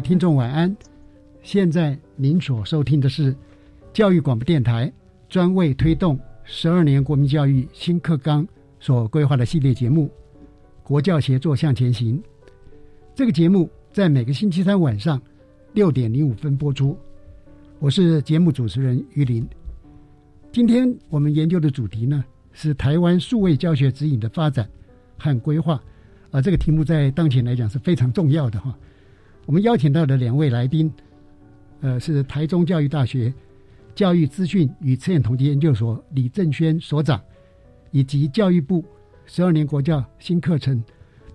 听众晚安，现在您所收听的是教育广播电台专为推动十二年国民教育新课纲所规划的系列节目《国教协作向前行》。这个节目在每个星期三晚上六点零五分播出。我是节目主持人于林。今天我们研究的主题呢是台湾数位教学指引的发展和规划，啊，这个题目在当前来讲是非常重要的哈。我们邀请到的两位来宾，呃，是台中教育大学教育资讯与测验统计研究所李正轩所长，以及教育部十二年国教新课程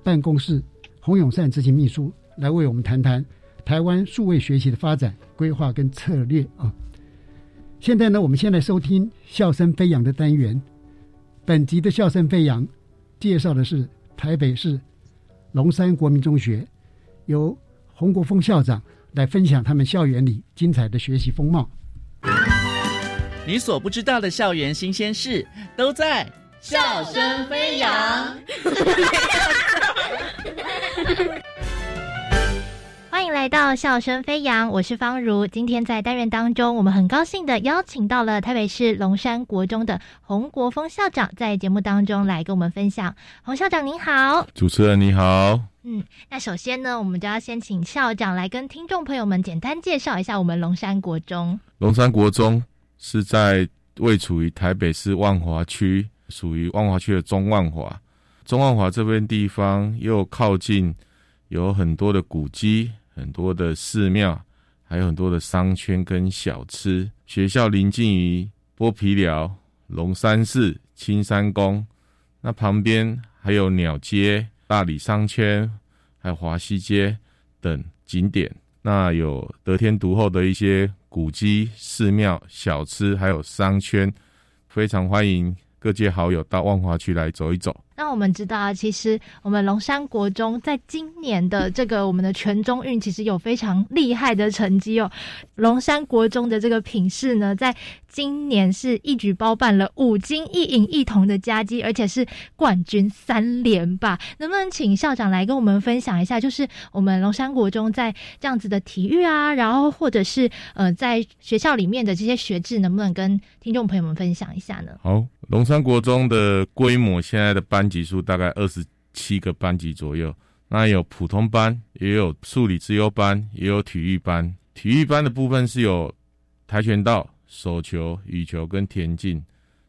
办公室洪永善执行秘书，来为我们谈谈台湾数位学习的发展规划跟策略啊。现在呢，我们先来收听笑声飞扬的单元。本集的笑声飞扬介绍的是台北市龙山国民中学，由洪国峰校长来分享他们校园里精彩的学习风貌。你所不知道的校园新鲜事，都在笑声飞扬。欢迎来到笑声飞扬，我是方如。今天在单元当中，我们很高兴的邀请到了台北市龙山国中的洪国峰校长，在节目当中来跟我们分享。洪校长您好，主持人你好。嗯，那首先呢，我们就要先请校长来跟听众朋友们简单介绍一下我们龙山国中。龙山国中是在位处于台北市万华区，属于万华区的中万华。中万华这边地方又靠近有很多的古迹、很多的寺庙，还有很多的商圈跟小吃。学校临近于剥皮寮、龙山寺、青山宫，那旁边还有鸟街。大理商圈，还有华西街等景点，那有得天独厚的一些古迹、寺庙、小吃，还有商圈，非常欢迎各界好友到万华区来走一走。那我们知道啊，其实我们龙山国中在今年的这个我们的全中运，其实有非常厉害的成绩哦。龙山国中的这个品势呢，在今年是一举包办了五金一银一铜的佳绩，而且是冠军三连霸。能不能请校长来跟我们分享一下，就是我们龙山国中在这样子的体育啊，然后或者是呃在学校里面的这些学制，能不能跟听众朋友们分享一下呢？好。龙山国中的规模，现在的班级数大概二十七个班级左右。那有普通班，也有数理自优班，也有体育班。体育班的部分是有跆拳道、手球、羽球跟田径。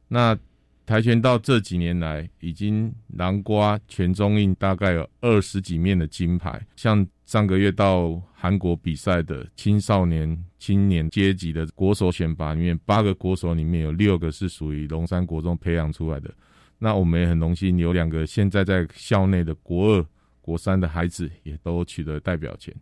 那跆拳道这几年来已经囊瓜全中印，大概有二十几面的金牌。像上个月到韩国比赛的青少年、青年阶级的国手选拔里面，八个国手里面有六个是属于龙山国中培养出来的。那我们也很荣幸，有两个现在在校内的国二、国三的孩子也都取得代表权。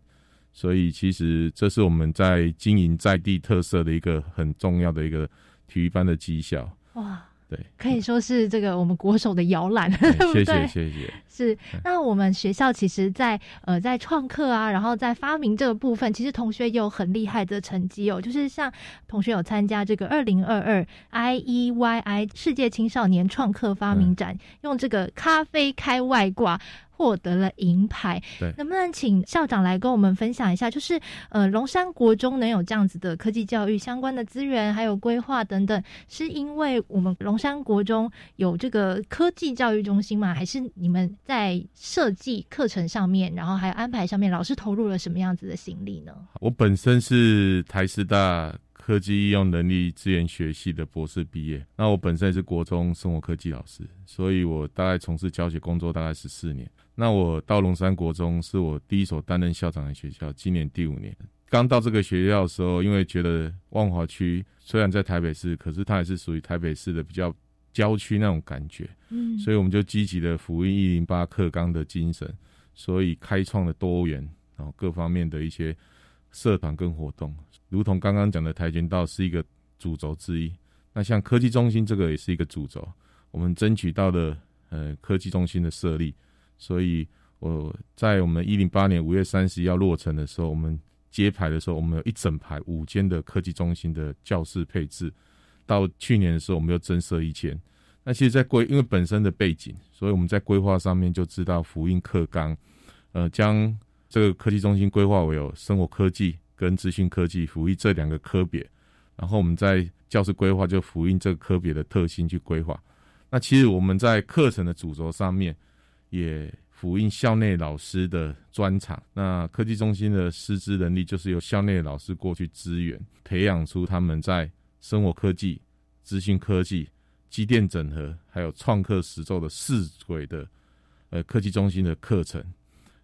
所以，其实这是我们在经营在地特色的一个很重要的一个体育班的绩效。哇！对，可以说是这个我们国手的摇篮，谢谢谢谢。是，那我们学校其实，在呃在创客啊，然后在发明这个部分，其实同学有很厉害的成绩哦。就是像同学有参加这个二零二二 I E Y I 世界青少年创客发明展，用这个咖啡开外挂。获得了银牌。对，能不能请校长来跟我们分享一下，就是呃，龙山国中能有这样子的科技教育相关的资源，还有规划等等，是因为我们龙山国中有这个科技教育中心吗？还是你们在设计课程上面，然后还有安排上面，老师投入了什么样子的心力呢？我本身是台师大。科技应用能力资源学系的博士毕业，那我本身也是国中生活科技老师，所以我大概从事教学工作大概十四年。那我到龙山国中是我第一所担任校长的学校，今年第五年。刚到这个学校的时候，因为觉得万华区虽然在台北市，可是它也是属于台北市的比较郊区那种感觉，嗯，所以我们就积极的服务一零八课纲的精神，所以开创了多元然后各方面的一些社团跟活动。如同刚刚讲的跆拳道是一个主轴之一，那像科技中心这个也是一个主轴，我们争取到了呃科技中心的设立，所以我在我们一零八年五月三十要落成的时候，我们揭牌的时候，我们有一整排五间的科技中心的教室配置，到去年的时候我们又增设一间。那其实，在规因为本身的背景，所以我们在规划上面就知道福音课纲，呃，将这个科技中心规划为有生活科技。跟资讯科技、福音这两个科别，然后我们在教师规划就福音这个科别的特性去规划。那其实我们在课程的主轴上面，也辅印校内老师的专长。那科技中心的师资能力，就是由校内老师过去支援，培养出他们在生活科技、资讯科技、机电整合，还有创客实奏的四轨的呃科技中心的课程。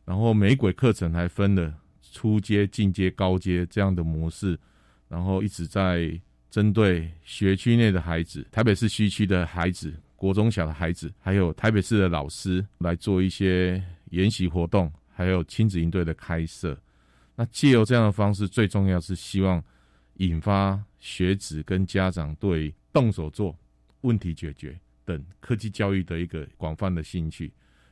然后每轨课程还分了。初阶、进阶、高阶这样的模式，然后一直在针对学区内的孩子、台北市西区的孩子、国中小的孩子，还有台北市的老师来做一些研习活动，还有亲子营队的开设。那借由这样的方式，最重要是希望引发学子跟家长对动手做、问题解决等科技教育的一个广泛的兴趣，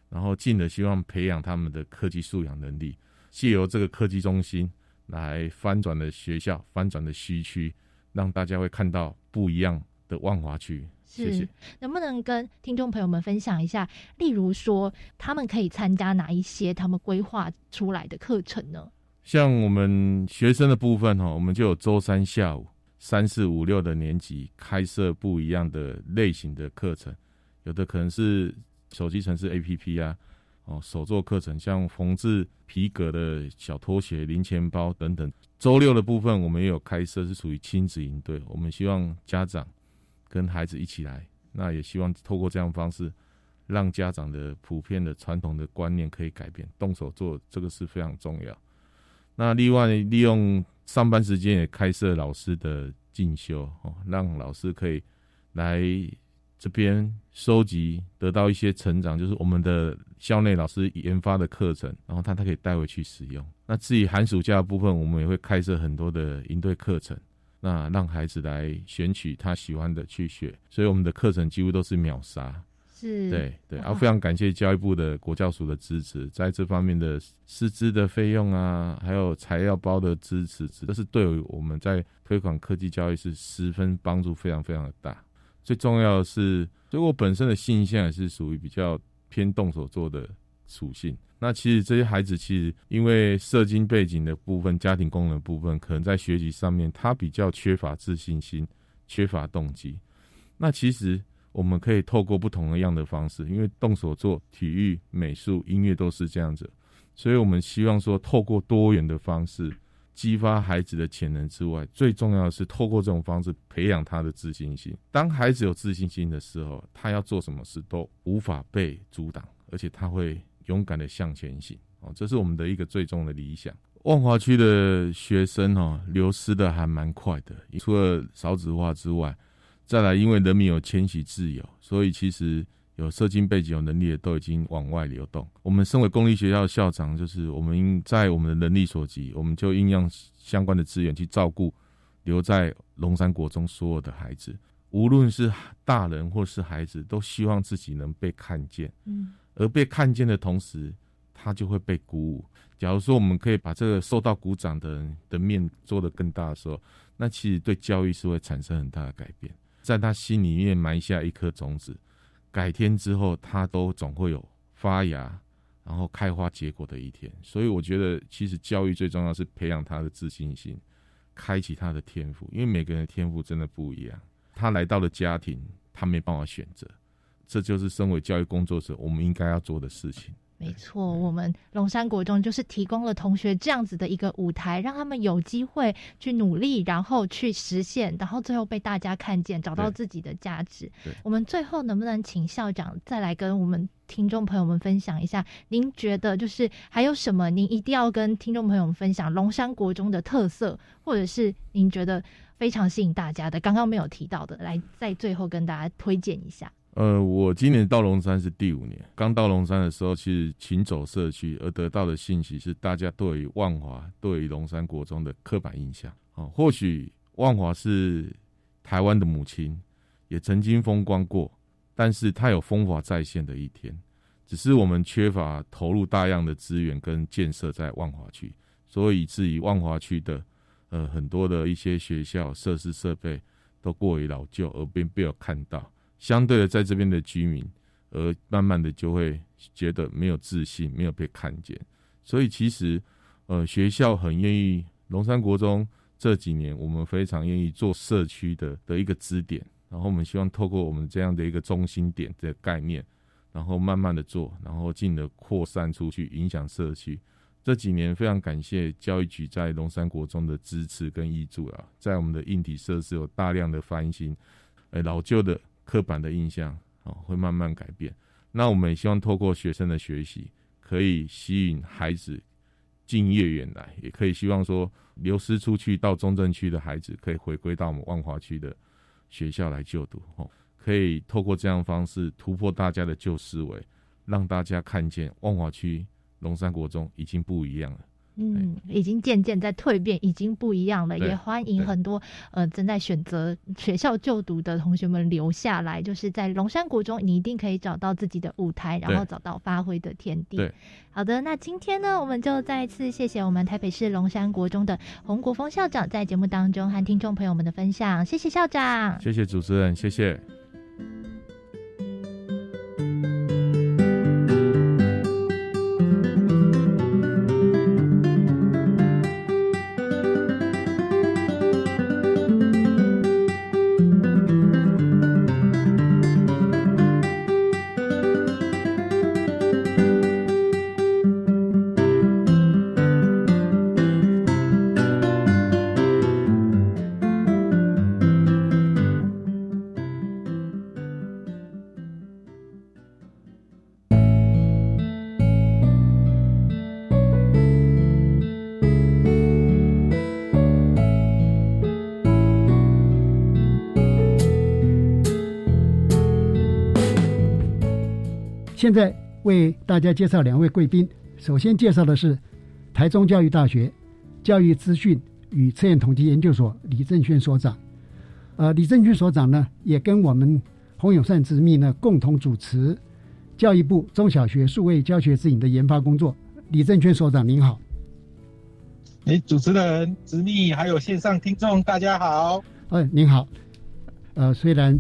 然后进而希望培养他们的科技素养能力。借由这个科技中心来翻转的学校，翻转的西区，让大家会看到不一样的万华区。谢谢。能不能跟听众朋友们分享一下，例如说他们可以参加哪一些他们规划出来的课程呢？像我们学生的部分哈，我们就有周三下午三四五六的年级开设不一样的类型的课程，有的可能是手机城市 APP 啊。哦，手作课程像缝制皮革的小拖鞋、零钱包等等。周六的部分我们也有开设，是属于亲子营队。我们希望家长跟孩子一起来，那也希望透过这样方式，让家长的普遍的传统的观念可以改变，动手做这个是非常重要。那另外利用上班时间也开设老师的进修哦，让老师可以来。这边收集得到一些成长，就是我们的校内老师研发的课程，然后他他可以带回去使用。那至于寒暑假的部分，我们也会开设很多的应对课程，那让孩子来选取他喜欢的去学。所以我们的课程几乎都是秒杀。是，对对。然后非常感谢教育部的国教署的支持，在这方面的师资的费用啊，还有材料包的支持，这是对我们在推广科技教育是十分帮助，非常非常的大。最重要的是，所以我本身的性向也是属于比较偏动手做的属性。那其实这些孩子其实因为社经背景的部分、家庭功能部分，可能在学习上面他比较缺乏自信心、缺乏动机。那其实我们可以透过不同的样的方式，因为动手做、体育、美术、音乐都是这样子，所以我们希望说透过多元的方式。激发孩子的潜能之外，最重要的是透过这种方式培养他的自信心。当孩子有自信心的时候，他要做什么事都无法被阻挡，而且他会勇敢的向前行。哦，这是我们的一个最终的理想。万华区的学生哦，流失的还蛮快的。除了少子化之外，再来因为人民有迁徙自由，所以其实。有社经背景、有能力的都已经往外流动。我们身为公立学校的校长，就是我们应在我们的能力所及，我们就应用相关的资源去照顾留在龙山国中所有的孩子，无论是大人或是孩子，都希望自己能被看见。嗯，而被看见的同时，他就会被鼓舞。假如说我们可以把这个受到鼓掌的人的面做得更大的时候，那其实对教育是会产生很大的改变，在他心里面埋下一颗种子。改天之后，它都总会有发芽，然后开花结果的一天。所以我觉得，其实教育最重要是培养他的自信心，开启他的天赋，因为每个人的天赋真的不一样。他来到了家庭，他没办法选择，这就是身为教育工作者我们应该要做的事情。没错，我们龙山国中就是提供了同学这样子的一个舞台，让他们有机会去努力，然后去实现，然后最后被大家看见，找到自己的价值。我们最后能不能请校长再来跟我们听众朋友们分享一下？您觉得就是还有什么您一定要跟听众朋友们分享龙山国中的特色，或者是您觉得非常吸引大家的，刚刚没有提到的，来在最后跟大家推荐一下。呃，我今年到龙山是第五年。刚到龙山的时候，其实勤走社区而得到的信息是，大家对于万华、对于龙山国中的刻板印象。哦，或许万华是台湾的母亲，也曾经风光过，但是它有风华再现的一天。只是我们缺乏投入大量的资源跟建设在万华区，所以以至于万华区的呃很多的一些学校设施设备都过于老旧，而并没有看到。相对的，在这边的居民，而慢慢的就会觉得没有自信，没有被看见。所以其实，呃，学校很愿意，龙山国中这几年，我们非常愿意做社区的的一个支点。然后我们希望透过我们这样的一个中心点的概念，然后慢慢的做，然后进而扩散出去，影响社区。这几年非常感谢教育局在龙山国中的支持跟益助啊，在我们的硬体设施有大量的翻新，呃，老旧的。刻板的印象哦，会慢慢改变。那我们也希望透过学生的学习，可以吸引孩子进业园来，也可以希望说流失出去到中正区的孩子，可以回归到我们万华区的学校来就读。哦，可以透过这样方式突破大家的旧思维，让大家看见万华区龙山国中已经不一样了。嗯，已经渐渐在蜕变，已经不一样了。也欢迎很多呃正在选择学校就读的同学们留下来，就是在龙山国中，你一定可以找到自己的舞台，然后找到发挥的天地。好的，那今天呢，我们就再次谢谢我们台北市龙山国中的洪国峰校长在节目当中和听众朋友们的分享，谢谢校长，谢谢主持人，谢谢。现在为大家介绍两位贵宾。首先介绍的是台中教育大学教育资讯与测验统计研究所李正轩所长。呃，李正轩所长呢，也跟我们洪永善执秘呢共同主持教育部中小学数位教学指引的研发工作。李正轩所长您好。哎，主持人、执秘还有线上听众，大家好。哎，您好。呃，虽然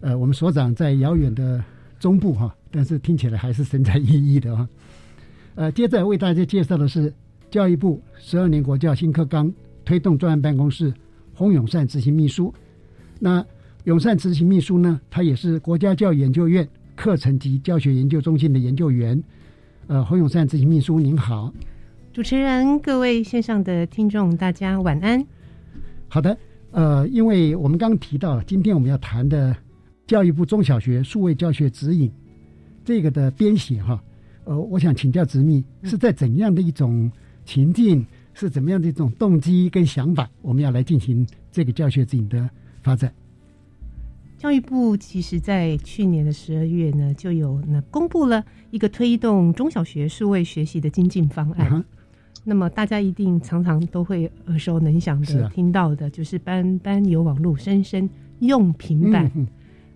呃我们所长在遥远的中部哈。但是听起来还是神采奕奕的啊！呃，接着为大家介绍的是教育部十二年国教新课纲推动专案办公室洪永善执行秘书。那永善执行秘书呢，他也是国家教育研究院课程及教学研究中心的研究员。呃，洪永善执行秘书您好，主持人、各位线上的听众，大家晚安。好的，呃，因为我们刚刚提到，今天我们要谈的教育部中小学数位教学指引。这个的编写哈，呃，我想请教执秘是在怎样的一种情境，是怎么样的一种动机跟想法，我们要来进行这个教学指引的发展。教育部其实在去年的十二月呢，就有那公布了一个推动中小学数位学习的精进方案。那么大家一定常常都会耳熟能详的听到的，就是班班有网络，生生用平板。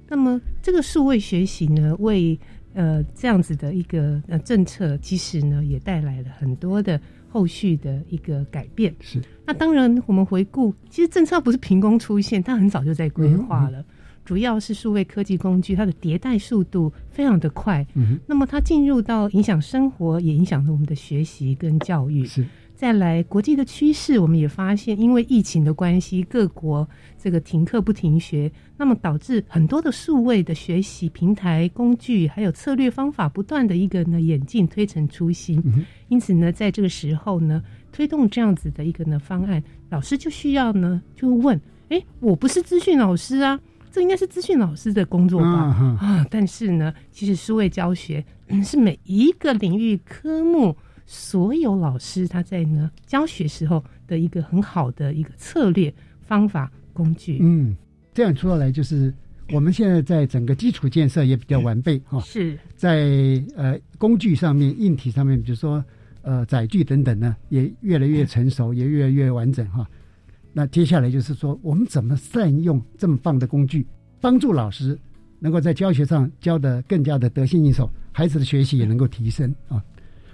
那么这个数位学习呢，为呃，这样子的一个呃政策，其实呢也带来了很多的后续的一个改变。是，那当然我们回顾，其实政策不是凭空出现，它很早就在规划了。主要是数位科技工具，它的迭代速度非常的快。嗯，那么它进入到影响生活，也影响了我们的学习跟教育。是。再来，国际的趋势，我们也发现，因为疫情的关系，各国这个停课不停学，那么导致很多的数位的学习平台、工具还有策略方法不断的一个呢演进推陈出新。因此呢，在这个时候呢，推动这样子的一个呢方案，老师就需要呢就问：哎，我不是资讯老师啊，这应该是资讯老师的工作吧？啊，但是呢，其实数位教学是每一个领域科目。所有老师他在呢教学时候的一个很好的一个策略方法工具，嗯，这样说来就是我们现在在整个基础建设也比较完备 哈，是在呃工具上面、硬体上面，比如说呃载具等等呢，也越来越成熟，也越来越完整哈。那接下来就是说，我们怎么善用这么棒的工具，帮助老师能够在教学上教得更加的得心应手，孩子的学习也能够提升啊。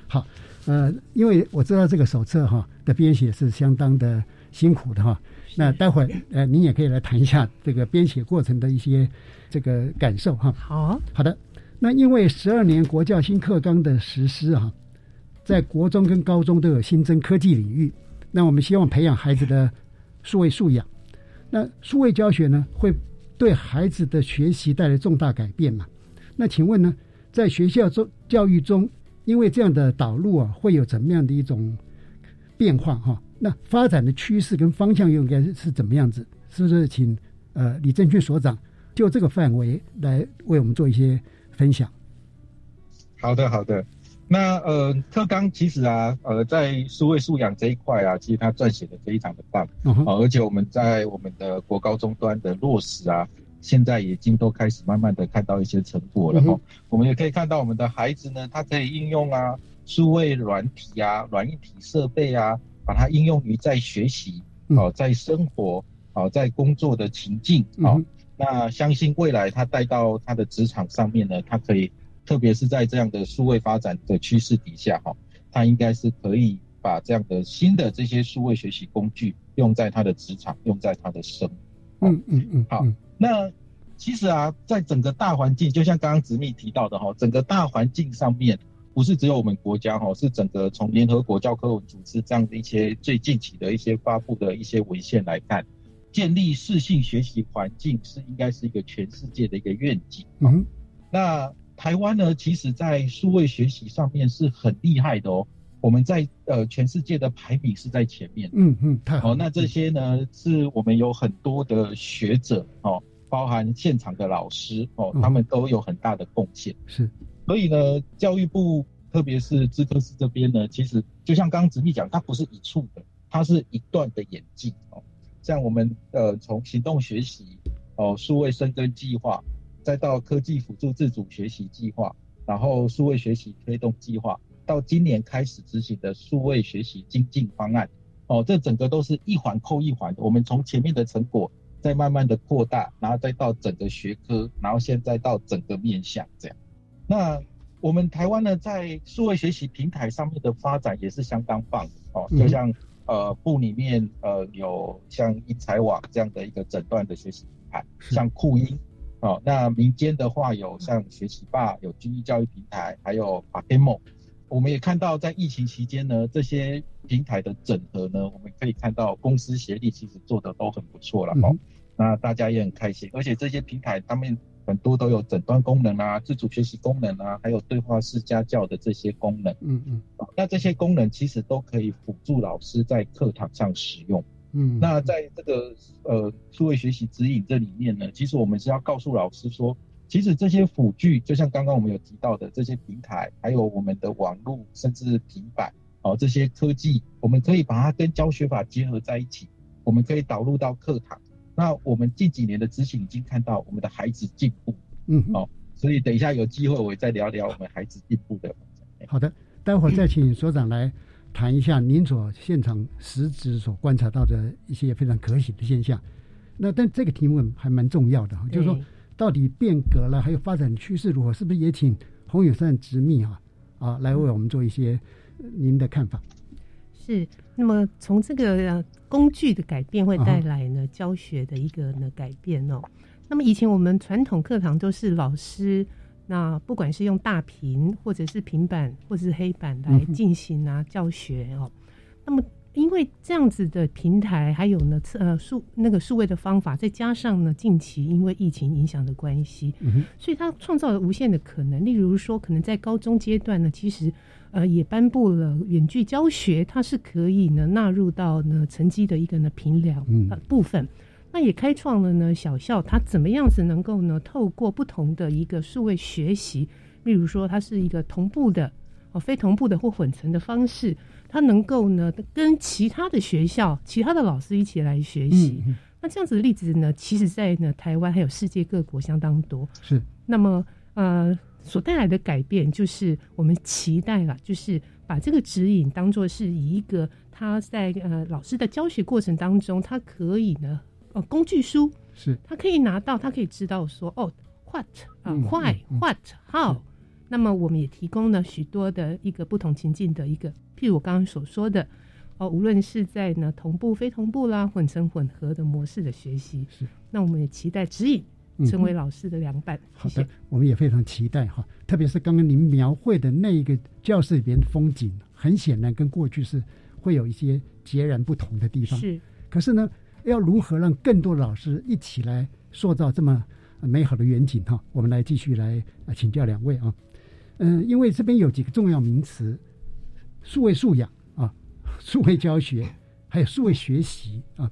好。呃，因为我知道这个手册哈的编写是相当的辛苦的哈，那待会儿呃，您也可以来谈一下这个编写过程的一些这个感受哈。好，好的。那因为十二年国教新课纲的实施哈，在国中跟高中都有新增科技领域，那我们希望培养孩子的数位素养。那数位教学呢，会对孩子的学习带来重大改变嘛？那请问呢，在学校中教育中？因为这样的导入啊，会有怎么样的一种变化哈？那发展的趋势跟方向又应该是怎么样子？是不是请呃李正俊所长就这个范围来为我们做一些分享？好的，好的。那呃，特纲其实啊，呃，在数位素养这一块啊，其实他撰写的非常的棒啊，而且我们在我们的国高中端的落实啊。现在已经都开始慢慢的看到一些成果了哈，我们也可以看到我们的孩子呢，他可以应用啊，数位软体啊、软硬体设备啊，把它应用于在学习哦，在生活哦，在工作的情境哦。那相信未来他带到他的职场上面呢，他可以，特别是在这样的数位发展的趋势底下哈，他应该是可以把这样的新的这些数位学习工具用在他的职场，用在他的生。嗯嗯嗯，好。那其实啊，在整个大环境，就像刚刚子密提到的哈，整个大环境上面，不是只有我们国家哈，是整个从联合国教科文组织这样的一些最近期的一些发布的一些文献来看，建立适性学习环境是应该是一个全世界的一个愿景。嗯，那台湾呢，其实在数位学习上面是很厉害的哦，我们在呃全世界的排名是在前面。嗯嗯，太好。那这些呢，是我们有很多的学者哦。包含现场的老师哦，他们都有很大的贡献。是，所以呢，教育部特别是资科司这边呢，其实就像刚刚子密讲，它不是一处的，它是一段的演进哦。像我们呃从行动学习哦，数位生根计划，再到科技辅助自主学习计划，然后数位学习推动计划，到今年开始执行的数位学习精进方案哦，这整个都是一环扣一环的。我们从前面的成果。再慢慢的扩大，然后再到整个学科，然后现在到整个面向这样。那我们台湾呢，在数位学习平台上面的发展也是相当棒的哦。就像呃部里面呃有像英才网这样的一个诊断的学习平台，像酷音哦。那民间的话有像学习霸，有军医教育平台，还有 p a k e m o 我们也看到在疫情期间呢，这些平台的整合呢，我们可以看到公司协力其实做的都很不错了哈。那大家也很开心，而且这些平台他们很多都有诊断功能啊、自主学习功能啊，还有对话式家教的这些功能。嗯嗯。那这些功能其实都可以辅助老师在课堂上使用。嗯。那在这个呃数位学习指引这里面呢，其实我们是要告诉老师说。其实这些辅具，就像刚刚我们有提到的这些平台，还有我们的网络，甚至平板，哦，这些科技，我们可以把它跟教学法结合在一起，我们可以导入到课堂。那我们近几年的执行已经看到我们的孩子进步，嗯，哦，所以等一下有机会我再聊聊我们孩子进步的。好的，待会儿再请所长来谈一下您所现场实质所观察到的一些非常可喜的现象。那但这个题目还蛮重要的哈，就是说。到底变革了，还有发展趋势如何？是不是也请洪永善执秘啊啊来为我们做一些您的看法？是。那么从这个工具的改变会带来呢教学的一个呢改变哦。那么以前我们传统课堂都是老师，那不管是用大屏或者是平板或者是黑板来进行啊教学哦。那么因为这样子的平台，还有呢呃数那个数位的方法，再加上呢近期因为疫情影响的关系，嗯所以它创造了无限的可能。例如说，可能在高中阶段呢，其实呃也颁布了远距教学，它是可以呢纳入到呢成绩的一个呢评量部分。那也开创了呢小校，它怎么样子能够呢透过不同的一个数位学习，例如说它是一个同步的哦非同步的或混成的方式。他能够呢跟其他的学校、其他的老师一起来学习。那这样子的例子呢，其实，在呢台湾还有世界各国相当多。是。那么呃，所带来的改变就是我们期待了，就是把这个指引当做是一个他在呃老师的教学过程当中，他可以呢呃工具书是，他可以拿到，他可以知道说哦，what 啊，why，what，how。那么我们也提供了许多的一个不同情境的一个。譬如我刚刚所说的，哦，无论是在呢同步、非同步啦，混成混合的模式的学习，是，那我们也期待指引成为老师的良伴。好的，我们也非常期待哈，特别是刚刚您描绘的那一个教室里边的风景，很显然跟过去是会有一些截然不同的地方。是，可是呢，要如何让更多老师一起来塑造这么美好的远景哈？我们来继续来请教两位啊，嗯，因为这边有几个重要名词。数位素养啊，数位教学，还有数位学习啊，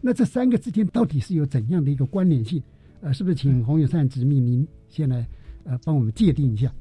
那这三个之间到底是有怎样的一个关联性？呃，是不是请洪永善执秘您先来呃帮我们界定一下？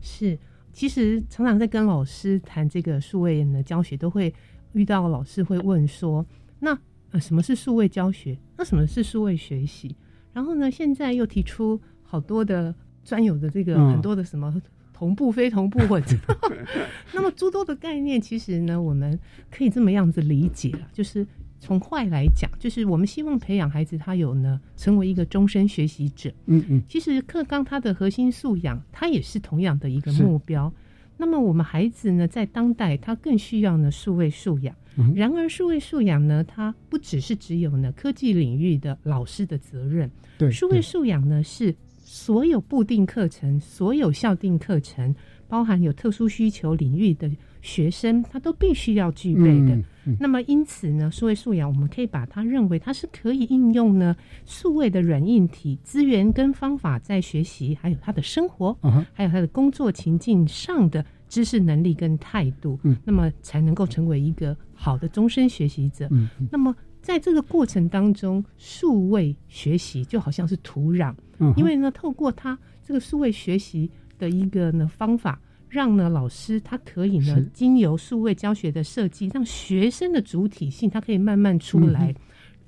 是，其实常常在跟老师谈这个数位的教学，都会遇到老师会问说，那呃什么是数位教学？那什么是数位学习？然后呢，现在又提出好多的专有的这个很多的什么。同步非同步混成，那么诸多的概念，其实呢，我们可以这么样子理解了，就是从坏来讲，就是我们希望培养孩子，他有呢成为一个终身学习者。嗯嗯，其实课纲它的核心素养，它也是同样的一个目标。那么我们孩子呢，在当代，他更需要呢数位素养。然而，数位素养呢，它不只是只有呢科技领域的老师的责任。对，数位素养呢是。所有固定课程、所有校定课程，包含有特殊需求领域的学生，他都必须要具备的。那么，因此呢，数位素养，我们可以把它认为它是可以应用呢数位的软硬体资源跟方法，在学习，还有他的生活，还有他的工作情境上的知识能力跟态度，那么才能够成为一个好的终身学习者。那么。在这个过程当中，数位学习就好像是土壤，因为呢，透过它这个数位学习的一个呢方法，让呢老师他可以呢经由数位教学的设计，让学生的主体性他可以慢慢出来。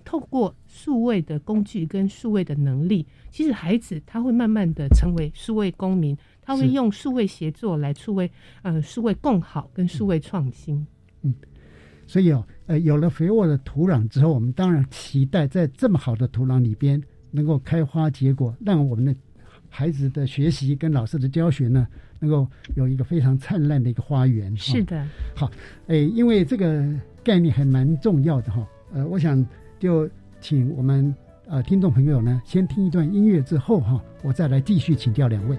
透过数位的工具跟数位的能力，其实孩子他会慢慢的成为数位公民，他会用数位协作来数位呃数位共好跟数位创新。嗯。所以哦，呃，有了肥沃的土壤之后，我们当然期待在这么好的土壤里边能够开花结果，让我们的孩子的学习跟老师的教学呢，能够有一个非常灿烂的一个花园。是的，好，哎，因为这个概念还蛮重要的哈，呃，我想就请我们呃听众朋友呢，先听一段音乐之后哈，我再来继续请教两位。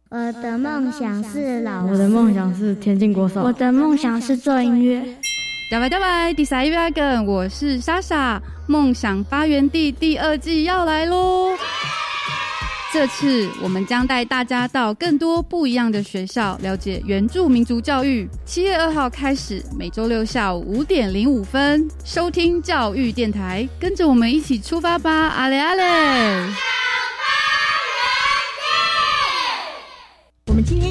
我的梦想是老师。我的梦想是田径国手。我的梦想是做音乐。大拜大拜，第三一百个，我是莎莎。梦想发源地第二季要来喽！这次我们将带大家到更多不一样的学校，了解原住民族教育。七月二号开始，每周六下午五点零五分，收听教育电台，跟着我们一起出发吧！阿雷阿雷。我们今天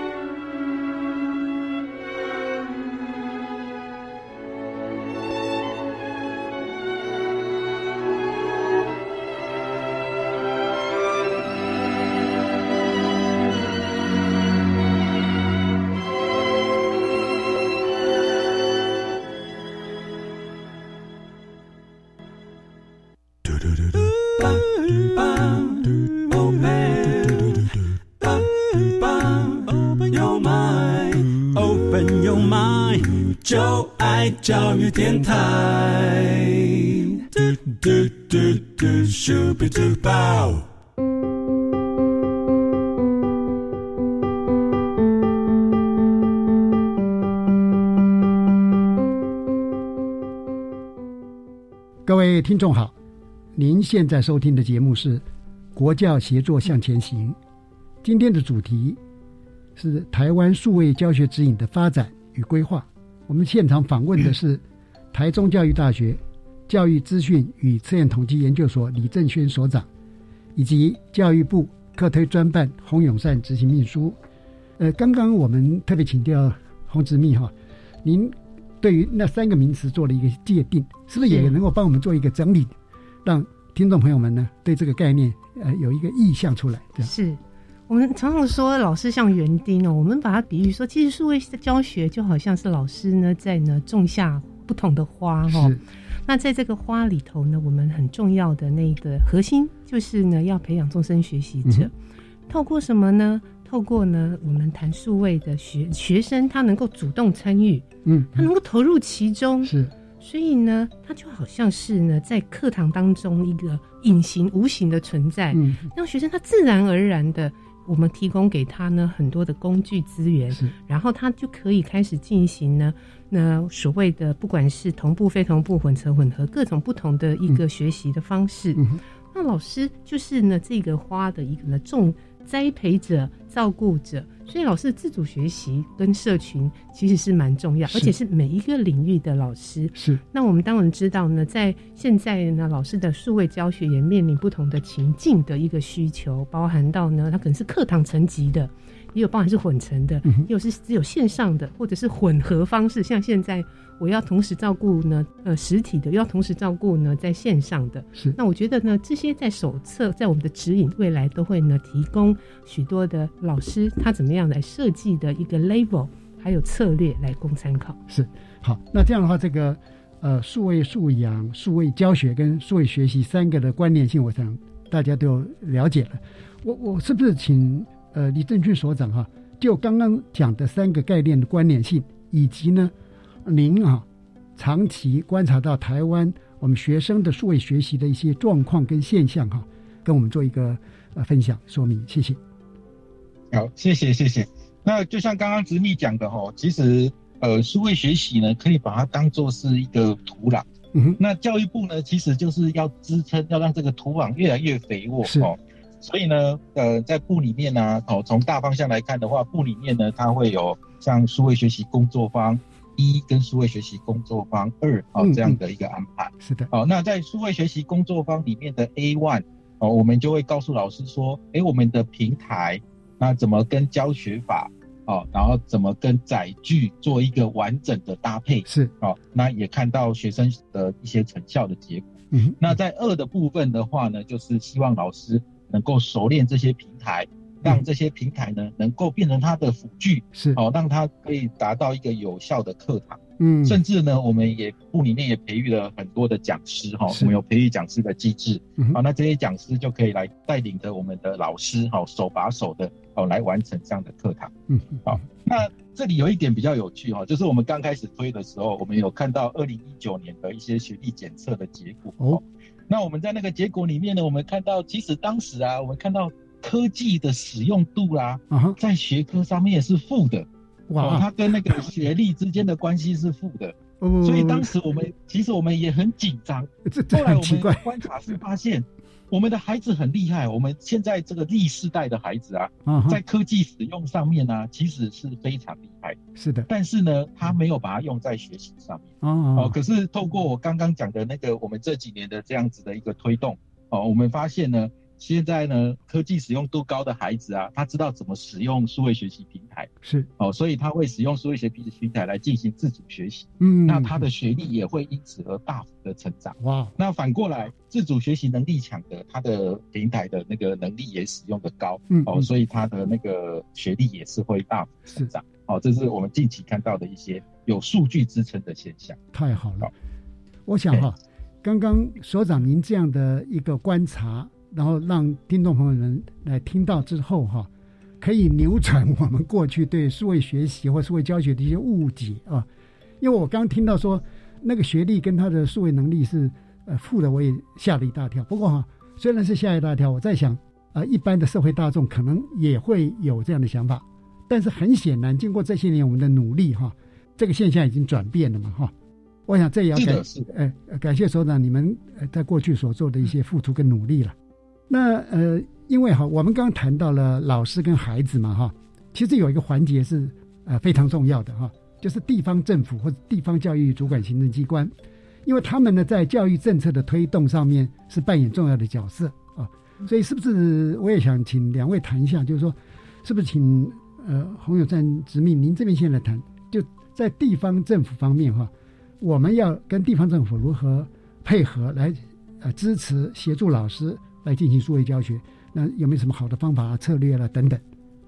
电台。嘟嘟嘟嘟咻比嘟爆。各位听众好，您现在收听的节目是《国教协作向前行》，今天的主题是台湾数位教学指引的发展与规划。我们现场访问的是台中教育大学教育资讯与测验统计研究所李正轩所长，以及教育部课推专办洪永善执行秘书。呃，刚刚我们特别请教洪执秘哈，您对于那三个名词做了一个界定，是不是也能够帮我们做一个整理，让听众朋友们呢对这个概念呃有一个意向出来？是。我们常常说老师像园丁哦，我们把它比喻说，其实数位教学就好像是老师呢在呢种下不同的花哈。那在这个花里头呢，我们很重要的那个核心就是呢要培养终身学习者。透过什么呢？透过呢我们谈数位的学学生，他能够主动参与，嗯，他能够投入其中，是。所以呢，他就好像是呢在课堂当中一个隐形无形的存在，嗯，让学生他自然而然的。我们提供给他呢很多的工具资源，然后他就可以开始进行呢那所谓的不管是同步、非同步、混成、混合各种不同的一个学习的方式。那老师就是呢这个花的一个呢种栽培者、照顾者。所以老师的自主学习跟社群其实是蛮重要，而且是每一个领域的老师。是。那我们当然知道呢，在现在呢，老师的数位教学也面临不同的情境的一个需求，包含到呢，它可能是课堂层级的，也有包含是混成的，也有是只有线上的，或者是混合方式，像现在。我要同时照顾呢，呃，实体的，又要同时照顾呢，在线上的。是。那我觉得呢，这些在手册，在我们的指引，未来都会呢，提供许多的老师他怎么样来设计的一个 level，还有策略来供参考。是。好，那这样的话，这个呃，数位素养、数位教学跟数位学习三个的关联性，我想大家都了解了。我我是不是请呃李正俊所长哈，就刚刚讲的三个概念的关联性，以及呢？您啊，长期观察到台湾我们学生的数位学习的一些状况跟现象哈，跟我们做一个呃分享说明，谢谢。好，谢谢谢谢。那就像刚刚直密讲的哈，其实呃数位学习呢，可以把它当做是一个土壤，嗯那教育部呢，其实就是要支撑，要让这个土壤越来越肥沃是哦。所以呢，呃，在部里面呢、哦，从大方向来看的话，部里面呢，它会有像数位学习工作坊一跟数位学习工作坊二哦嗯这样的一个安排。是的，哦，那在数位学习工作坊里面的 A one 哦，我们就会告诉老师说，诶，我们的平台那怎么跟教学法哦，然后怎么跟载具做一个完整的搭配是哦，那也看到学生的一些成效的结果。嗯那在二的部分的话呢，就是希望老师能够熟练这些平台，让这些平台呢能够变成他的辅具，是。哦，让他可以达到一个有效的课堂。嗯。甚至呢，我们也部里面也培育了很多的讲师哈，是。我们有培育讲师的机制，好，那这些讲师就可以来带领着我们的老师哈，手把手的哦来完成这样的课堂。嗯。好，那这里有一点比较有趣哈，就是我们刚开始推的时候，我们有看到二零一九年的一些学历检测的结果。哦，那我们在那个结果里面呢，我们看到其实当时啊，我们看到科技的使用度啦、在学科上面是负的。哇哦，它跟那个学历之间的关系是负的。哦所以当时我们其实我们也很紧张。后来我们观察是发现，我们的孩子很厉害。我们现在这个 Z 世代的孩子啊在科技使用上面呢、其实是非常厉害。是的，但是呢，他没有把它用在学习上面。哦哦，可是透过我刚刚讲的那个，我们这几年的这样子的一个推动，哦，我们发现呢，现在呢，科技使用度高的孩子啊，他知道怎么使用数位学习平台，是。哦，所以他会使用数位学习平台来进行自主学习，嗯。那他的学历也会因此而大幅的成长。哇，那反过来，自主学习能力强的，他的平台的那个能力也使用的高，哦，嗯。哦所以他的那个学历也是会大幅成长。哦，这是我们近期看到的一些有数据支撑的现象。太好了。我想哈，刚刚所长您这样的一个观察，然后让听众朋友们来听到之后哈，可以扭转我们过去对数位学习或数位教学的一些误解啊。因为我刚听到说那个学历跟他的数位能力是呃负的，我也吓了一大跳。不过哈，虽然是吓一大跳，我在想，呃，一般的社会大众可能也会有这样的想法，但是很显然，经过这些年我们的努力哈，这个现象已经转变了嘛哈。我想这也要感是的呃呃感谢所长你们呃在过去所做的一些付出跟努力了。那呃，因为哈，我们刚刚谈到了老师跟孩子嘛哈，其实有一个环节是呃非常重要的哈，就是地方政府或者地方教育主管行政机关，因为他们呢在教育政策的推动上面是扮演重要的角色啊，所以是不是我也想请两位谈一下，就是说是不是请呃洪友善执秘您这边先来谈，就在地方政府方面哈，我们要跟地方政府如何配合来呃支持协助老师来进行数位教学，那有没有什么好的方法啊、策略啦、等等？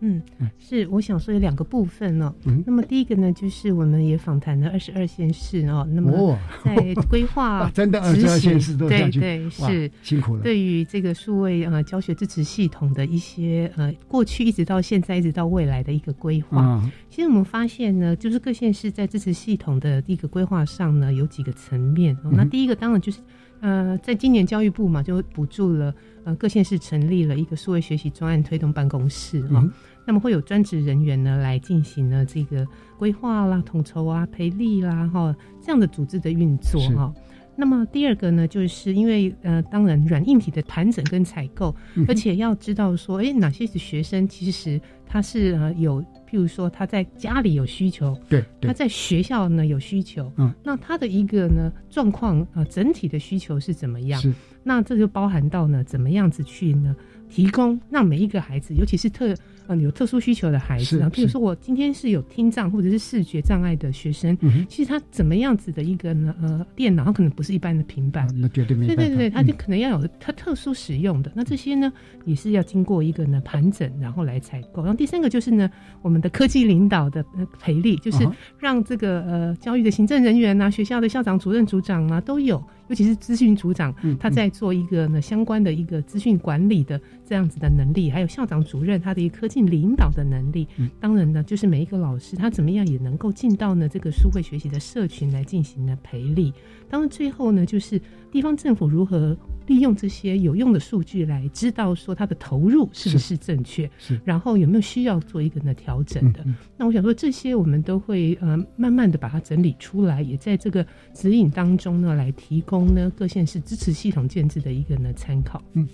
嗯，是，我想说有两个部分哦。嗯。那么第一个呢，就是我们也访谈了二十二县市哦，那么哦。在规划 哇真的二十二县市都下去对是。辛苦了。对于这个数位呃教学支持系统的一些呃过去一直到现在一直到未来的一个规划，啊其实我们发现呢，就是各县市在支持系统的一个规划上呢，有几个层面。哦、那嗯第一个当然就是，呃，在今年教育部嘛，就补助了呃各县市成立了一个数位学习专案推动办公室啊、嗯。那么会有专职人员呢来进行呢这个规划啦、统筹啊、培力啦哈这样的组织的运作是。哈。那么第二个呢，就是因为呃，当然软硬体的盘整跟采购，嗯而且要知道说，哎，哪些是学生其实他是呃有，譬如说他在家里有需求，对对。他在学校呢有需求，嗯，那他的一个呢状况呃整体的需求是怎么样？是，那这就包含到呢怎么样子去呢提供让每一个孩子，尤其是特呃有特殊需求的孩子啊，譬如说我今天是有听障或者是视觉障碍的学生，嗯其实他怎么样子的一个呢呃电脑，他可能不是一般的平板，那绝对没办法。对对对，他就嗯可能要有他特殊使用的。那这些呢，也是要经过一个呢盘整，然后来采购。然后第三个就是呢，我们的科技领导的呃培力，就是让这个呃教育的行政人员啊、学校的校长、主任、组长啊都有，尤其是资讯组长嗯，他在做一个呢相关的一个资讯管理的这样子的能力，还有校长、主任他的一个科技领导的能力。嗯当然呢，就是每一个老师他怎么样也能够进到呢这个数位学习的社群来进行呢培力。当然最后呢，就是地方政府如何利用这些有用的数据来知道说他的投入是不是正确，是，然后有没有需要做一个呢调整的。嗯那我想说这些我们都会呃慢慢的把它整理出来，也在这个指引当中呢来提供呢各县市支持系统建制的一个呢参考。嗯，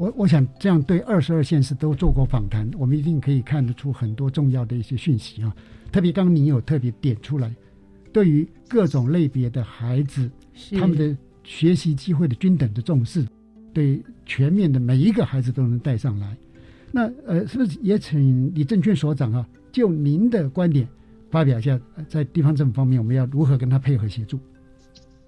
我我想这样对二十二县市都做过访谈，我们一定可以看得出很多重要的一些讯息啊。特别刚刚您有特别点出来，对于各种类别的孩子，他们的学习机会的均等的重视，对全面的每一个孩子都能带上来。那呃，是不是也请李正券所长啊，就您的观点发表一下，呃在地方政府方面，我们要如何跟他配合协助？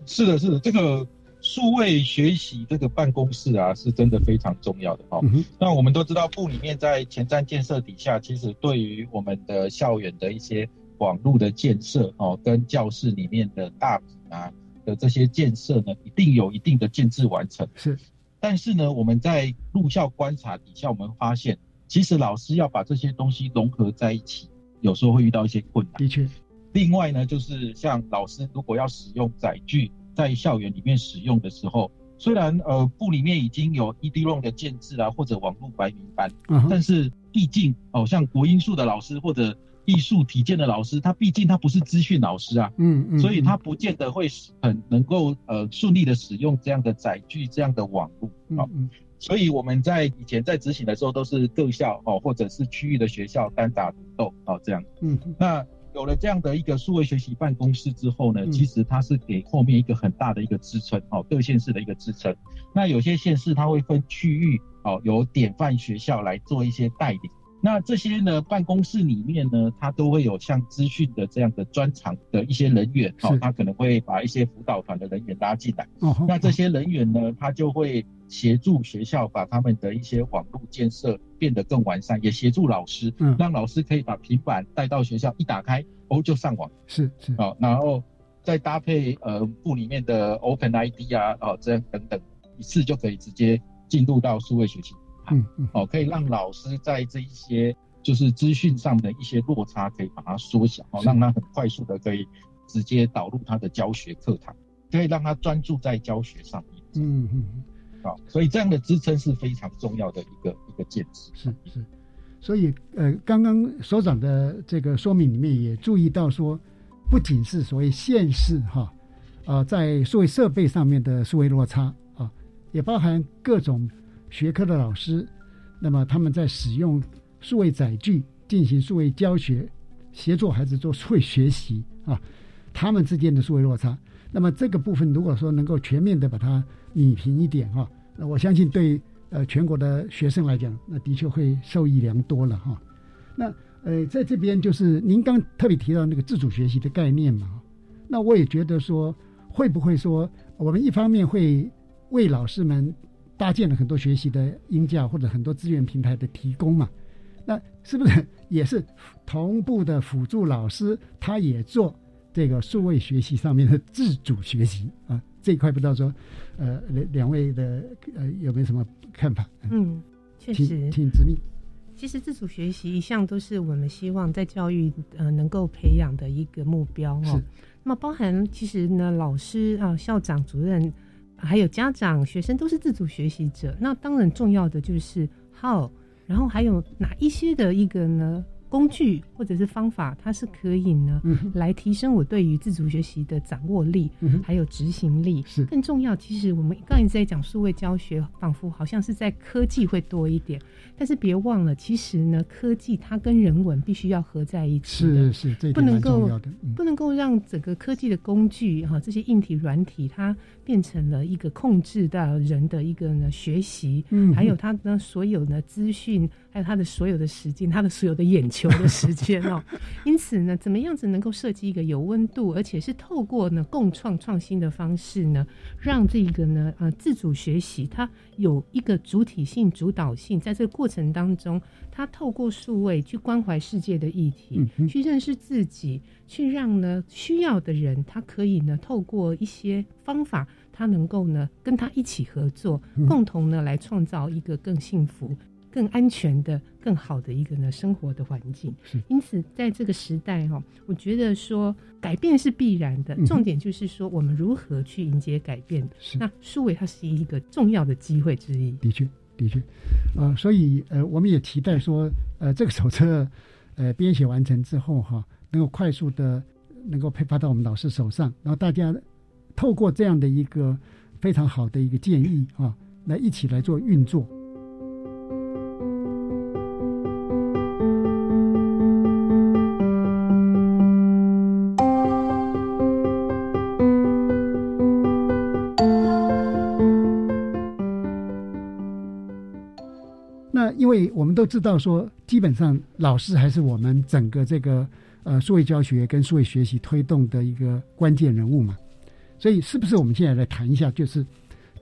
是的，是的，这个数位学习这个办公室啊，是真的非常重要的哈、嗯那我们都知道，部里面在前瞻建设底下，其实对于我们的校园的一些网络的建设哦，跟教室里面的大屏啊的这些建设呢，一定有一定的建制完成。是，但是呢，我们在入校观察底下，我们发现，其实老师要把这些东西融合在一起，有时候会遇到一些困难。的确，另外呢，就是像老师如果要使用载具在校园里面使用的时候，虽然呃部里面已经有 ED-ROM 的建制啊，或者网络白名单，但是毕竟哦，像国音数的老师或者艺术体健的老师，他毕竟他不是资讯老师啊，嗯嗯，所以他不见得会很能够呃顺利的使用这样的载具、这样的网络。好、嗯所以我们在以前在执行的时候，都是各校哦，或者是区域的学校单打独斗哦这样。嗯那有了这样的一个数位学习办公室之后呢，嗯其实它是给后面一个很大的一个支撑哦，各县市的一个支撑。那有些县市它会分区域哦，由典范学校来做一些带领。那这些呢，办公室里面呢，它都会有像资讯的这样的专长的一些人员，哦，他可能会把一些辅导团的人员拉进来。哦那这些人员呢，他就会协助学校把他们的一些网络建设变得更完善，也协助老师，嗯让老师可以把平板带到学校，一打开哦就上网，是是哦，然后再搭配呃部里面的 Open ID 啊，哦这样等等，一次就可以直接进入到数位学习。嗯嗯哦，可以让老师在这一些就是资讯上的一些落差，可以把它缩小，哦，让他很快速的可以直接导入他的教学课堂，可以让他专注在教学上面。嗯嗯嗯，好、所以这样的支撑是非常重要的一个一个建设。是是，所以呃，刚刚所长的这个说明里面也注意到说，不仅是所谓县市哈，啊、在数位设备上面的数位落差啊，也包含各种学科的老师，那么他们在使用数位载具进行数位教学，协助孩子做数位学习啊，他们之间的数位落差。那么这个部分如果说能够全面的把它弭平一点哈、那我相信对呃全国的学生来讲，那的确会受益良多了哈、那呃在这边就是您刚特别提到那个自主学习的概念嘛，那我也觉得说会不会说我们一方面会为老师们搭建了很多学习的音教或者很多资源平台的提供嘛，那是不是也是同步的辅助老师，他也做这个数位学习上面的自主学习啊？这一块不知道说，呃，两两位的呃有没有什么看法？嗯，确实，请直命。其实自主学习一向都是我们希望在教育呃能够培养的一个目标哦是。那么包含其实呢，老师啊、校长、主任，还有家长、学生都是自主学习者。那当然重要的就是 how，然后还有哪一些的一个呢工具或者是方法，它是可以呢、嗯来提升我对于自主学习的掌握力，嗯还有执行力。是更重要，其实我们刚才在讲数位教学，仿佛好像是在科技会多一点，但是别忘了，其实呢，科技它跟人文必须要合在一起的。是是，不能够重要的。嗯不能够让整个科技的工具哈、这些硬体软体它变成了一个控制到人的一个呢学习，嗯还有它呢所有的资讯，还有他的所有的时间，他的所有的眼球的时间哦。因此呢，怎么样子能够设计一个有温度，而且是透过呢共创创新的方式呢，让这个呢呃自主学习它有一个主体性、主导性，在这个过程当中，它透过数位去关怀世界的议题，去认识自己，去让呢需要的人，他可以呢透过一些方法，他能够呢跟他一起合作，嗯共同呢来创造一个更幸福、更安全的、更好的一个呢生活的环境。因此在这个时代哈，我觉得说改变是必然的，重点就是说我们如何去迎接改变。那数位它是一个重要的机会之一。的确，的确，呃，所以呃，我们也期待说，呃，这个手册 呃编写完成之后哈，能够快速的能够配发到我们老师手上，然后大家透过这样的一个非常好的一个建议啊，来一起来做运作。我们都知道说，基本上老师还是我们整个这个呃数位教学跟数位学习推动的一个关键人物嘛，所以是不是我们现在来谈一下，就是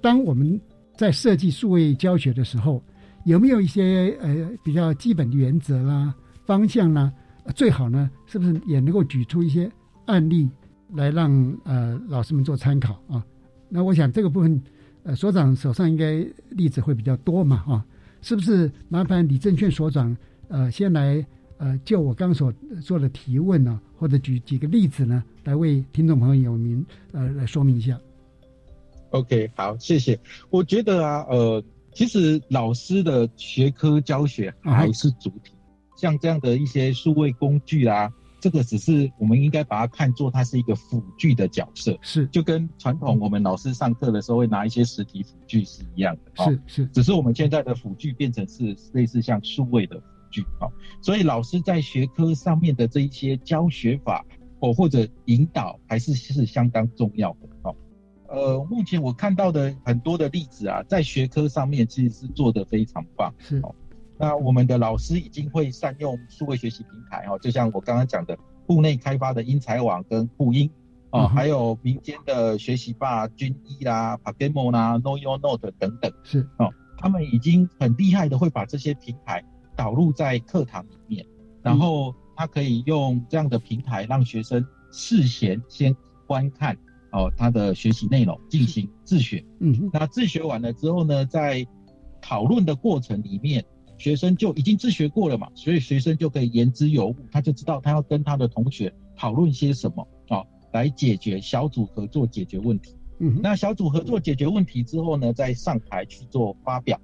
当我们在设计数位教学的时候，有没有一些呃比较基本的原则啦、方向啦？最好呢，是不是也能够举出一些案例来让呃老师们做参考啊？那我想这个部分，呃所长手上应该例子会比较多嘛，啊？是不是麻烦李正券所长，呃，先来呃，就我刚所做的提问呢，或者举几个例子呢，来为听众朋友们呃来说明一下。OK，好，谢谢。我觉得啊，呃，其实老师的学科教学还是主体，像这样的一些数位工具啊。这个只是我们应该把它看作它是一个辅具的角色，是。就跟传统我们老师上课的时候会拿一些实体辅具是一样的，是是，只是我们现在的辅具变成是类似像数位的辅具啊，所以老师在学科上面的这一些教学法哦或者引导还是是相当重要的哦。呃，目前我看到的很多的例子啊，在学科上面其实是做的非常棒，是。哦。那我们的老师已经会善用数位学习平台哦，就像我刚刚讲的，户内开发的英才网跟酷英哦，还有民间的学习霸、军医啦、p a g a m o 啦、Know Your Note 等等，是。哦，他们已经很厉害的会把这些平台导入在课堂里面，然后他可以用这样的平台让学生事先先观看哦他的学习内容进行自学，嗯，那自学完了之后呢，在讨论的过程里面。学生就已经自学过了嘛，所以学生就可以言之有物，他就知道他要跟他的同学讨论些什么啊，来解决小组合作解决问题。嗯，那小组合作解决问题之后呢，再上台去做发表。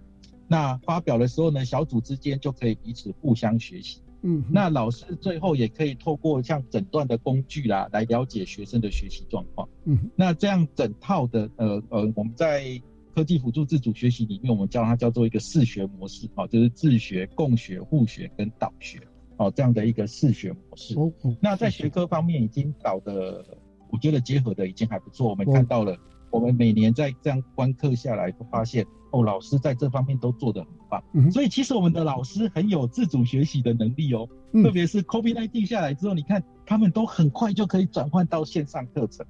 那发表的时候呢，小组之间就可以彼此互相学习。嗯，那老师最后也可以透过像诊断的工具啦，来了解学生的学习状况。嗯，那这样整套的呃呃，我们在。科技辅助自主学习里面，我们叫它叫做一个四学模式，哦，就是自学、共学、互学跟导学，哦，这样的一个四学模式。哦哦。那在学科方面已经导的，我觉得结合的已经还不错。我们看到了，我们每年在这样观课下来，都发现哦，老师在这方面都做得很棒。嗯。所以其实我们的老师很有自主学习的能力哦，特别是 COVID-19 定下来之后，你看他们都很快就可以转换到线上课程。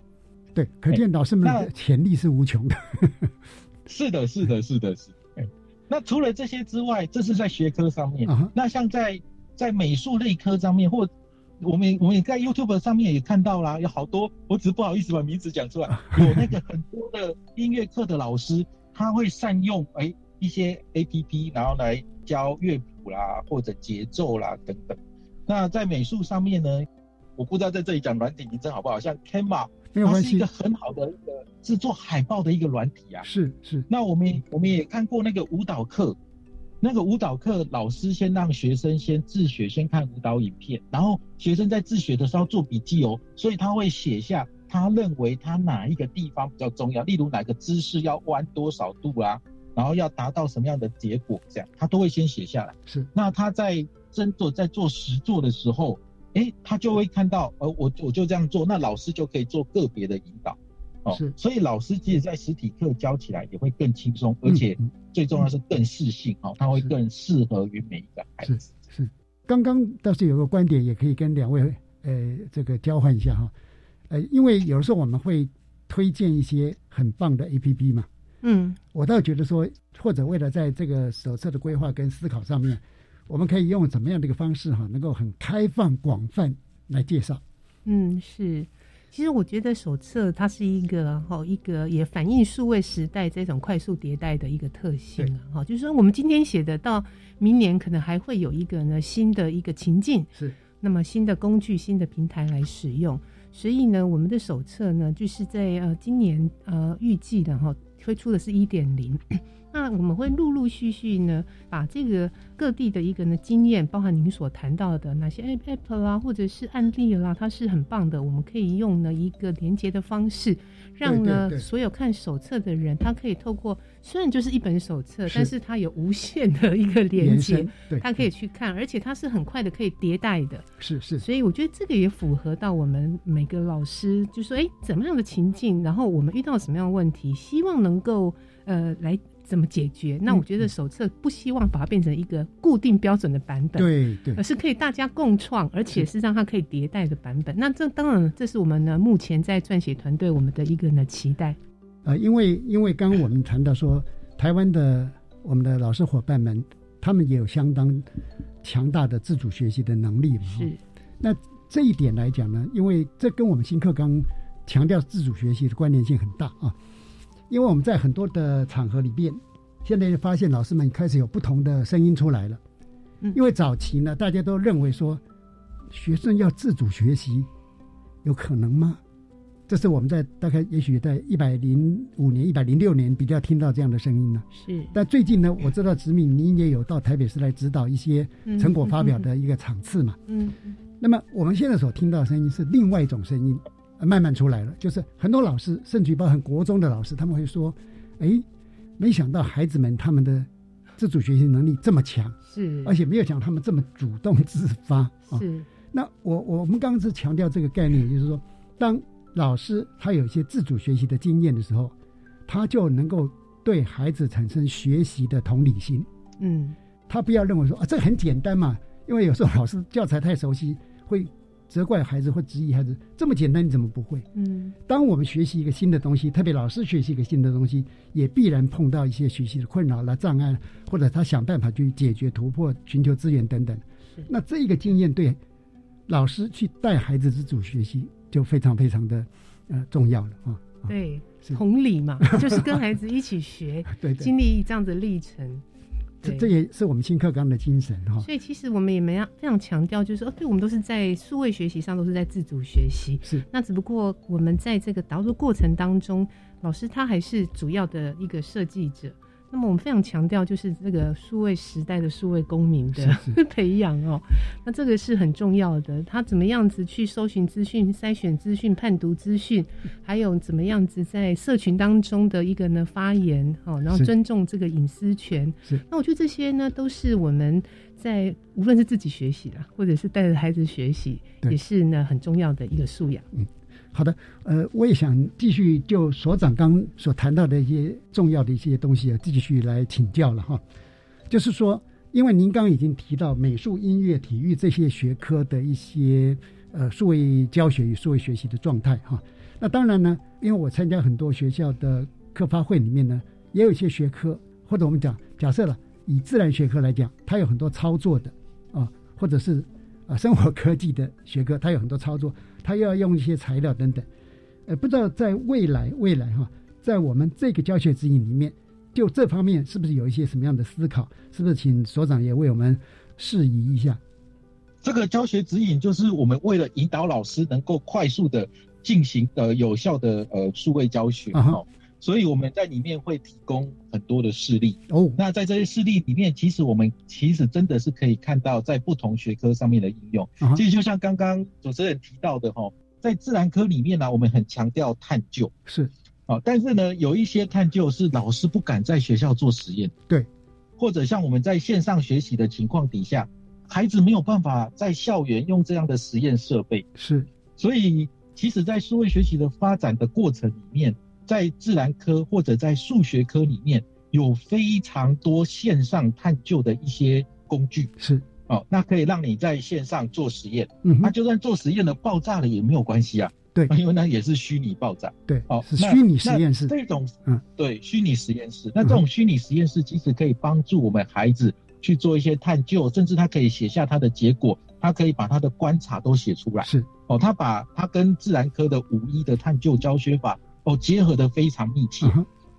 对，可见老师们的潜力是无穷的。是的，是的，是的，是。哎，那除了这些之外，这是在学科上面。那像在在美术类科上面，或我们我们也在 YouTube 上面也看到啦，有好多，我只是不好意思把名字讲出来。有那个很多的音乐课的老师，他会善用哎一些 APP，然后来教乐谱啦，或者节奏啦等等。那在美术上面呢，我不知道在这里讲软体名称好不好，像 Canva。它是一个很好的一个制作海报的一个软体啊，是是。那我们我们也看过那个舞蹈课，那个舞蹈课老师先让学生先自学，先看舞蹈影片，然后学生在自学的时候做笔记哦，所以他会写下他认为他哪一个地方比较重要，例如哪个姿势要弯多少度啊，然后要达到什么样的结果，这样他都会先写下来。是。那他在真做在做实做的时候。哎，他就会看到，呃，我我就这样做，那老师就可以做个别的引导，哦，是，所以老师即使，在实体课教起来也会更轻松，而且最重要是更适性，哦，他会更适合于每一个孩子。是是，刚刚倒是有个观点，也可以跟两位呃这个交换一下哈，呃，因为有时候我们会推荐一些很棒的 A P P 嘛，嗯，我倒觉得说，或者为了在这个手册的规划跟思考上面。我们可以用怎么样的一个方式哈，能够很开放广泛来介绍？嗯，是。其实我觉得手册它是一个哈一个也反映数位时代这种快速迭代的一个特性啊哈，就是说我们今天写的到明年可能还会有一个呢新的一个情境，是那么新的工具、新的平台来使用，所以呢，我们的手册呢就是在呃今年呃预计的哈推出的是一点零。那我们会陆陆续续呢，把这个各地的一个呢经验，包含您所谈到的哪些 app 啦，或者是案例啦，它是很棒的。我们可以用呢一个连接的方式，让呢所有看手册的人，他可以透过虽然就是一本手册，但是它有无限的一个连接，他可以去看，而且它是很快的可以迭代的。是是，所以我觉得这个也符合到我们每个老师，就说哎，怎么样的情境，然后我们遇到什么样的问题，希望能够呃来。怎么解决？那我觉得手册不希望把它变成一个固定标准的版本，对对，而是可以大家共创，而且是让它可以迭代的版本。那这当然，这是我们呢目前在撰写团队我们的一个呢期待。呃，因为因为刚刚我们谈到说，台湾的我们的老师伙伴们，他们也有相当强大的自主学习的能力。是。那这一点来讲呢，因为这跟我们新课纲强调自主学习的关联性很大啊。因为我们在很多的场合里边，现在就发现老师们开始有不同的声音出来了。嗯，因为早期呢，大家都认为说，学生要自主学习，有可能吗？这是我们在大概也许在一百零五年、一百零六年比较听到这样的声音呢。是。但最近呢，我知道子敏您也有到台北市来指导一些成果发表的一个场次嘛。嗯。那么我们现在所听到的声音是另外一种声音。慢慢出来了，就是很多老师，甚至包含国中的老师，他们会说：“哎，没想到孩子们他们的自主学习能力这么强，是，而且没有讲他们这么主动自发。”是。那我我们刚刚是强调这个概念，就是说，当老师他有一些自主学习的经验的时候，他就能够对孩子产生学习的同理心。嗯，他不要认为说啊，这很简单嘛，因为有时候老师教材太熟悉会。责怪孩子或质疑孩子，这么简单你怎么不会？嗯，当我们学习一个新的东西，特别老师学习一个新的东西，也必然碰到一些学习的困扰、了障碍，或者他想办法去解决、突破、寻求资源等等。那这一个经验对老师去带孩子自主学习就非常非常的呃重要了啊。对，同理嘛，就是跟孩子一起学，对，经历这样的历程。这这也是我们新课纲的精神哈，所以其实我们也没要非常强调，就是说，对我们都是在数位学习上都是在自主学习，是。那只不过我们在这个导入过程当中，老师他还是主要的一个设计者。那么我们非常强调，就是这个数位时代的数位公民的 培养哦，那这个是很重要的。他怎么样子去搜寻资讯、筛选资讯、判读资讯，还有怎么样子在社群当中的一个呢发言哦，然后尊重这个隐私权。是，那我觉得这些呢，都是我们在无论是自己学习啦，或者是带着孩子学习，也是呢很重要的一个素养。嗯。好的，呃，我也想继续就所长刚所谈到的一些重要的一些东西啊，继续来请教了哈。就是说，因为您刚已经提到美术、音乐、体育这些学科的一些呃数位教学与数位学习的状态哈。那当然呢，因为我参加很多学校的课发会里面呢，也有一些学科，或者我们讲假设了以自然学科来讲，它有很多操作的啊，或者是啊生活科技的学科，它有很多操作。它又要用一些材料等等，呃，不知道在未来未来哈，在我们这个教学指引里面，就这方面是不是有一些什么样的思考？是不是请所长也为我们示意一下？这个教学指引就是我们为了引导老师能够快速的进行呃有效的呃数位教学哦，所以我们在里面会提供很多的事例哦。那在这些事例里面，其实我们其实真的是可以看到在不同学科上面的应用。其实就像刚刚主持人提到的哈，在自然科里面呢，我们很强调探究是啊，但是呢，有一些探究是老师不敢在学校做实验，对，或者像我们在线上学习的情况底下，孩子没有办法在校园用这样的实验设备，是，所以其实，在数位学习的发展的过程里面。在自然科或者在数学科里面有非常多线上探究的一些工具，是。哦，那可以让你在线上做实验，嗯，那就算做实验了爆炸了也没有关系啊，对，因为那也是虚拟爆炸，对，哦，是虚拟实验室。这种，嗯，对，虚拟实验室，那这种虚拟实验室其实可以帮助我们孩子去做一些探究，甚至他可以写下他的结果，他可以把他的观察都写出来。是。哦，他把他跟自然科的五一的探究教学法哦结合的非常密切。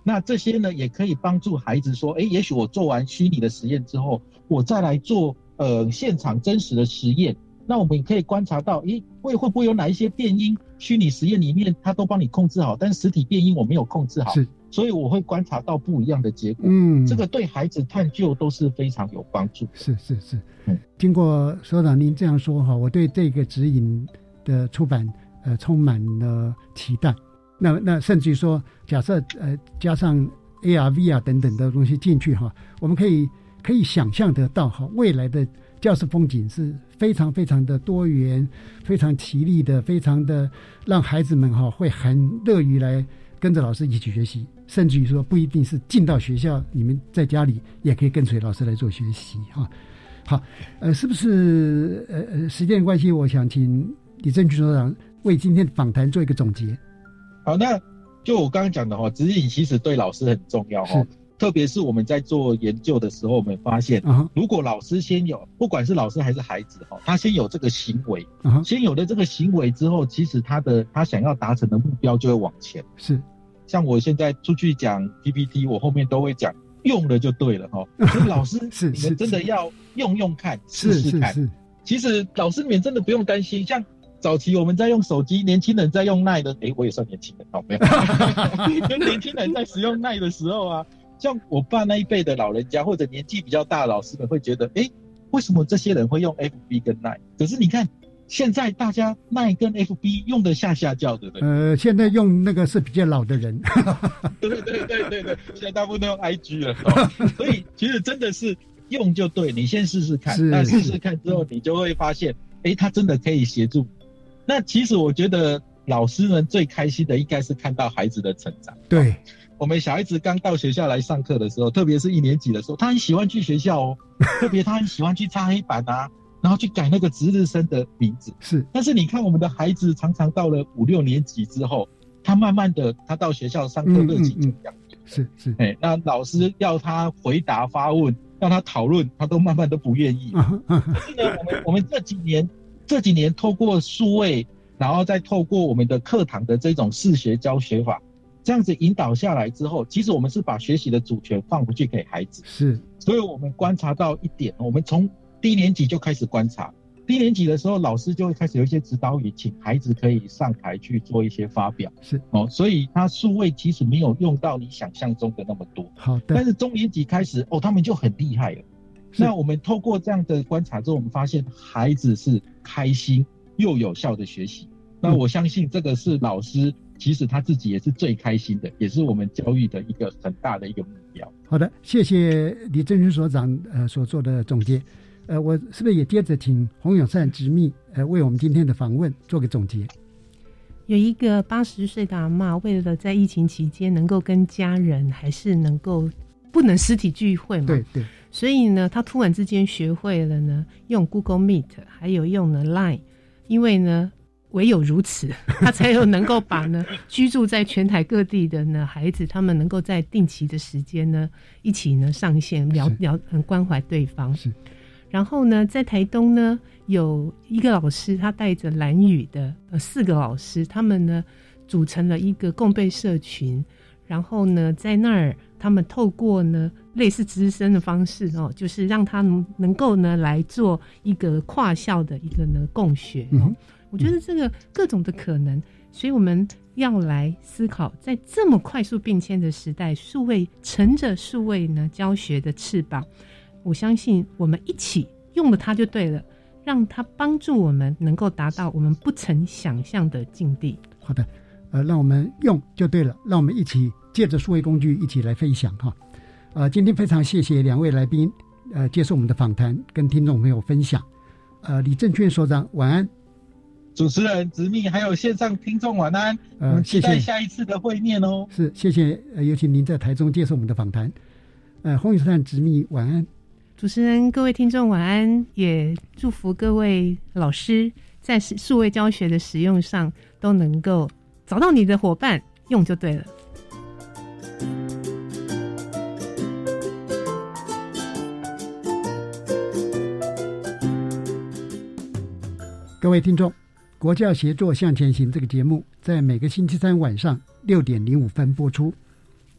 那这些呢，也可以帮助孩子说，哎，也许我做完虚拟的实验之后，我再来做呃现场真实的实验。那我们也可以观察到，诶，会会不会有哪一些变音？虚拟实验里面它都帮你控制好，但是实体变音我没有控制好，是，所以我会观察到不一样的结果。嗯，这个对孩子探究都是非常有帮助。是是是，嗯，经过所长您这样说哈，我对这个指引的出版呃充满了期待。那那甚至于说，假设呃加上 AR、VR 等等的东西进去哈，我们可以可以想象得到哈未来的。教室风景是非常非常的多元，非常奇丽的，非常的让孩子们哈会很乐于来跟着老师一起学习，甚至于说不一定是进到学校，你们在家里也可以跟随老师来做学习哈。好，呃，是不是呃呃时间关系，我想请李正军所长为今天访谈做一个总结。好，那就我刚刚讲的哈，指引其实对老师很重要哈。特别是我们在做研究的时候，我们发现，如果老师先有，不管是老师还是孩子，哈，他先有这个行为，先有了这个行为之后，其实他的他想要达成的目标就会往前。是，像我现在出去讲 PPT，我后面都会讲用了就对了，哈。所以老师，是你们真的要用用看，试试看。其实老师你们真的不用担心，像早期我们在用手机，年轻人在用耐的，哎，我也算年轻人，哦没有？跟 年轻人在使用耐的时候啊。像我爸那一辈的老人家，或者年纪比较大的老师们会觉得，哎，为什么这些人会用 FB 跟 Line？可是你看，现在大家 Line 跟 FB 用的下下叫的，对呃，现在用那个是比较老的人。对对对对对，现在大部分都用 IG 了。所以其实真的是用就对，你先试试看。那试试看之后，你就会发现，哎，它真的可以协助。那其实我觉得老师们最开心的应该是看到孩子的成长。对。我们小孩子刚到学校来上课的时候，特别是一年级的时候，他很喜欢去学校哦。特别他很喜欢去擦黑板啊，然后去改那个值日生的名字。是。但是你看，我们的孩子常常到了五六年级之后，他慢慢的，他到学校上课热情就降低。是是。哎，那老师要他回答发问，让他讨论，他都慢慢都不愿意。可是呢，我们我们这几年这几年透过数位，然后再透过我们的课堂的这种视学教学法。这样子引导下来之后，其实我们是把学习的主权放回去给孩子。是，所以我们观察到一点，我们从低年级就开始观察。低年级的时候，老师就会开始有一些指导语，请孩子可以上台去做一些发表。是哦，所以他数位其实没有用到你想象中的那么多。好的。但是中年级开始，哦，他们就很厉害了。那我们透过这样的观察之后，我们发现孩子是开心又有效的学习。那我相信这个是老师。其实他自己也是最开心的，也是我们教育的一个很大的一个目标。好的，谢谢李正军所长呃所做的总结。呃，我是不是也接着请洪永善执秘呃为我们今天的访问做个总结？有一个八十岁的阿妈，为了在疫情期间能够跟家人还是能够不能实体聚会嘛，对对，所以呢，他突然之间学会了呢用 Google Meet，还有用了 Line，因为呢。唯有如此，他才有能够把呢 居住在全台各地的呢孩子，他们能够在定期的时间呢一起呢上线聊聊，很关怀对方。是，然后呢，在台东呢有一个老师，他带着蓝语的呃四个老师，他们呢组成了一个共备社群，然后呢在那儿他们透过呢类似直升的方式哦，就是让他能能够呢来做一个跨校的一个呢共学哦。我觉得这个各种的可能，所以我们要来思考，在这么快速变迁的时代，数位乘着数位呢教学的翅膀，我相信我们一起用了它就对了，让它帮助我们能够达到我们不曾想象的境地。好的，呃，让我们用就对了，让我们一起借着数位工具一起来分享哈。呃，今天非常谢谢两位来宾，呃，接受我们的访谈，跟听众朋友分享。呃，李正确所长，晚安。主持人直密，还有线上听众晚安，呃，期待下一次的会面哦。是，谢谢，呃，有请您在台中接受我们的访谈。呃，洪雨善直密晚安，主持人各位听众晚安，也祝福各位老师在数位教学的使用上都能够找到你的伙伴，用就对了。各位听众，国教协作向前行这个节目在每个星期三晚上六点零五分播出。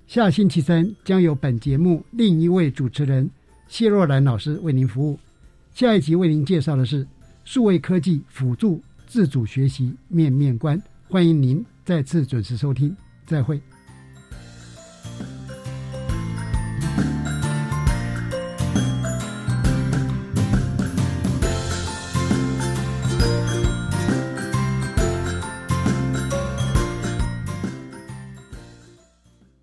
下星期三将由本节目另一位主持人谢若兰老师为您服务。下一集为您介绍的是数位科技辅助自主学习面面观，欢迎您再次准时收听，再会。